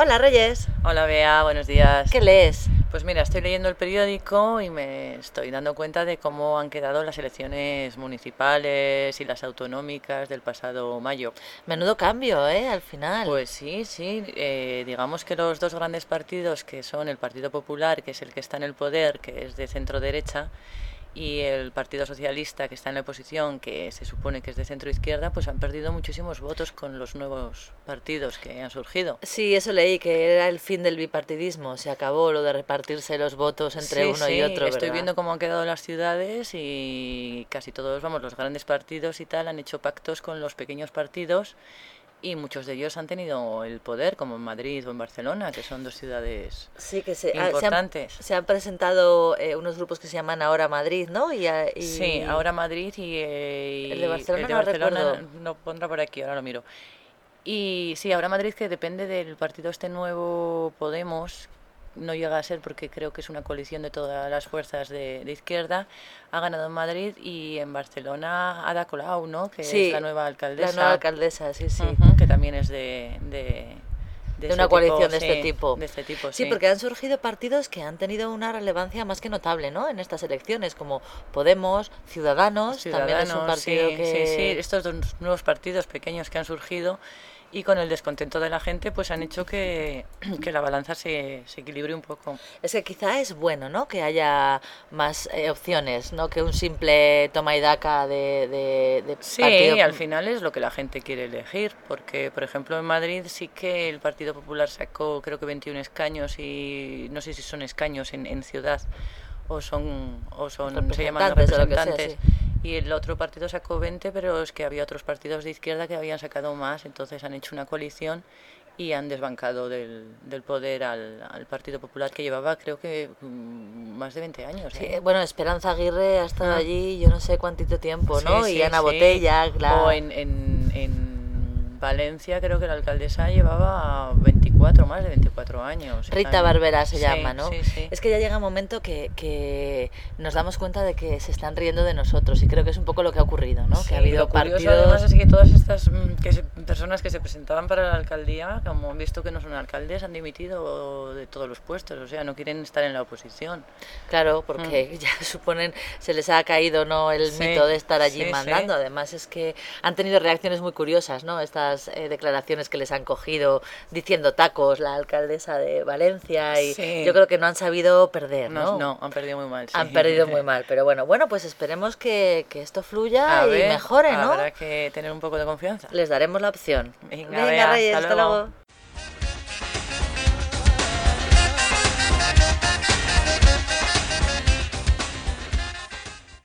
Hola Reyes. Hola Bea, buenos días. ¿Qué lees? Pues mira, estoy leyendo el periódico y me estoy dando cuenta de cómo han quedado las elecciones municipales y las autonómicas del pasado mayo. Menudo cambio, ¿eh? Al final. Pues sí, sí. Eh, digamos que los dos grandes partidos, que son el Partido Popular, que es el que está en el poder, que es de centro derecha, y el Partido Socialista, que está en la oposición, que se supone que es de centro izquierda, pues han perdido muchísimos votos con los nuevos partidos que han surgido. Sí, eso leí, que era el fin del bipartidismo. Se acabó lo de repartirse los votos entre uno y otro. Estoy viendo cómo han quedado las ciudades y casi todos, vamos, los grandes partidos y tal han hecho pactos con los pequeños partidos y muchos de ellos han tenido el poder, como en Madrid o en Barcelona, que son dos ciudades sí, que se, importantes. se, han, presentado eh, unos grupos que se llaman Ahora Madrid, ¿no? Y, sí, Ahora Madrid y, eh, el de Barcelona, no, pondrá por aquí, ahora lo miro. Y sí, Ahora Madrid que depende del partido este nuevo Podemos, no llega a ser porque creo que es una coalición de todas las fuerzas de, izquierda, ha ganado en Madrid y en Barcelona Ada Colau, ¿no? que es la nueva alcaldesa. La nueva alcaldesa, sí, sí. que también es de... de, una coalición de, este tipo. de este tipo. Sí, porque han surgido partidos que han tenido una relevancia más que notable ¿no? en estas elecciones, como Podemos, Ciudadanos, también es un partido que... Sí, sí, estos dos nuevos partidos pequeños que han surgido y con el descontento de la gente pues han hecho que, la balanza se, se, equilibre un poco. Es que quizá es bueno ¿no? que haya más eh, opciones, no que un simple toma y daca de, de, Sí, al final es lo que la gente quiere elegir, porque por ejemplo en Madrid sí que el Partido Popular sacó creo que 21 escaños y no sé si son escaños en, en ciudad o son, o son se llaman representantes y el otro partido sacó 20, pero es que había otros partidos de izquierda que habían sacado más, entonces han hecho una coalición y han desbancado del, del poder al, al, Partido Popular que llevaba creo que mm, más de 20 años. ¿eh? bueno, Esperanza Aguirre ha estado ah. allí yo no sé cuántito tiempo, ¿no? y Ana Botella, claro. O en, en, en Valencia creo que la alcaldesa llevaba 24, más de 24 años. Rita Barbera se llama, ¿no? Es que ya llega un momento que, que, nos damos cuenta de que se están riendo de nosotros y creo que es un poco lo que ha ocurrido, ¿no? que ha habido lo partidos... además es que todas estas mm, que personas que se presentaban para la alcaldía, como han visto que no son alcaldes, han dimitido de todos los puestos, o sea, no quieren estar en la oposición. Claro, porque mm. ya suponen, se les ha caído no el mito de estar allí mandando, además es que han tenido reacciones muy curiosas, ¿no? Estas eh, declaraciones que les han cogido diciendo tacos la alcaldesa de Valencia y yo creo que no han sabido perder, ¿no? No, han perdido muy mal. Han perdido muy mal, pero bueno, bueno, pues esperemos que, que esto fluya y mejore, ¿no? Habrá que tener un poco de confianza. Les daremos la opción. Venga, Reyes, hasta luego.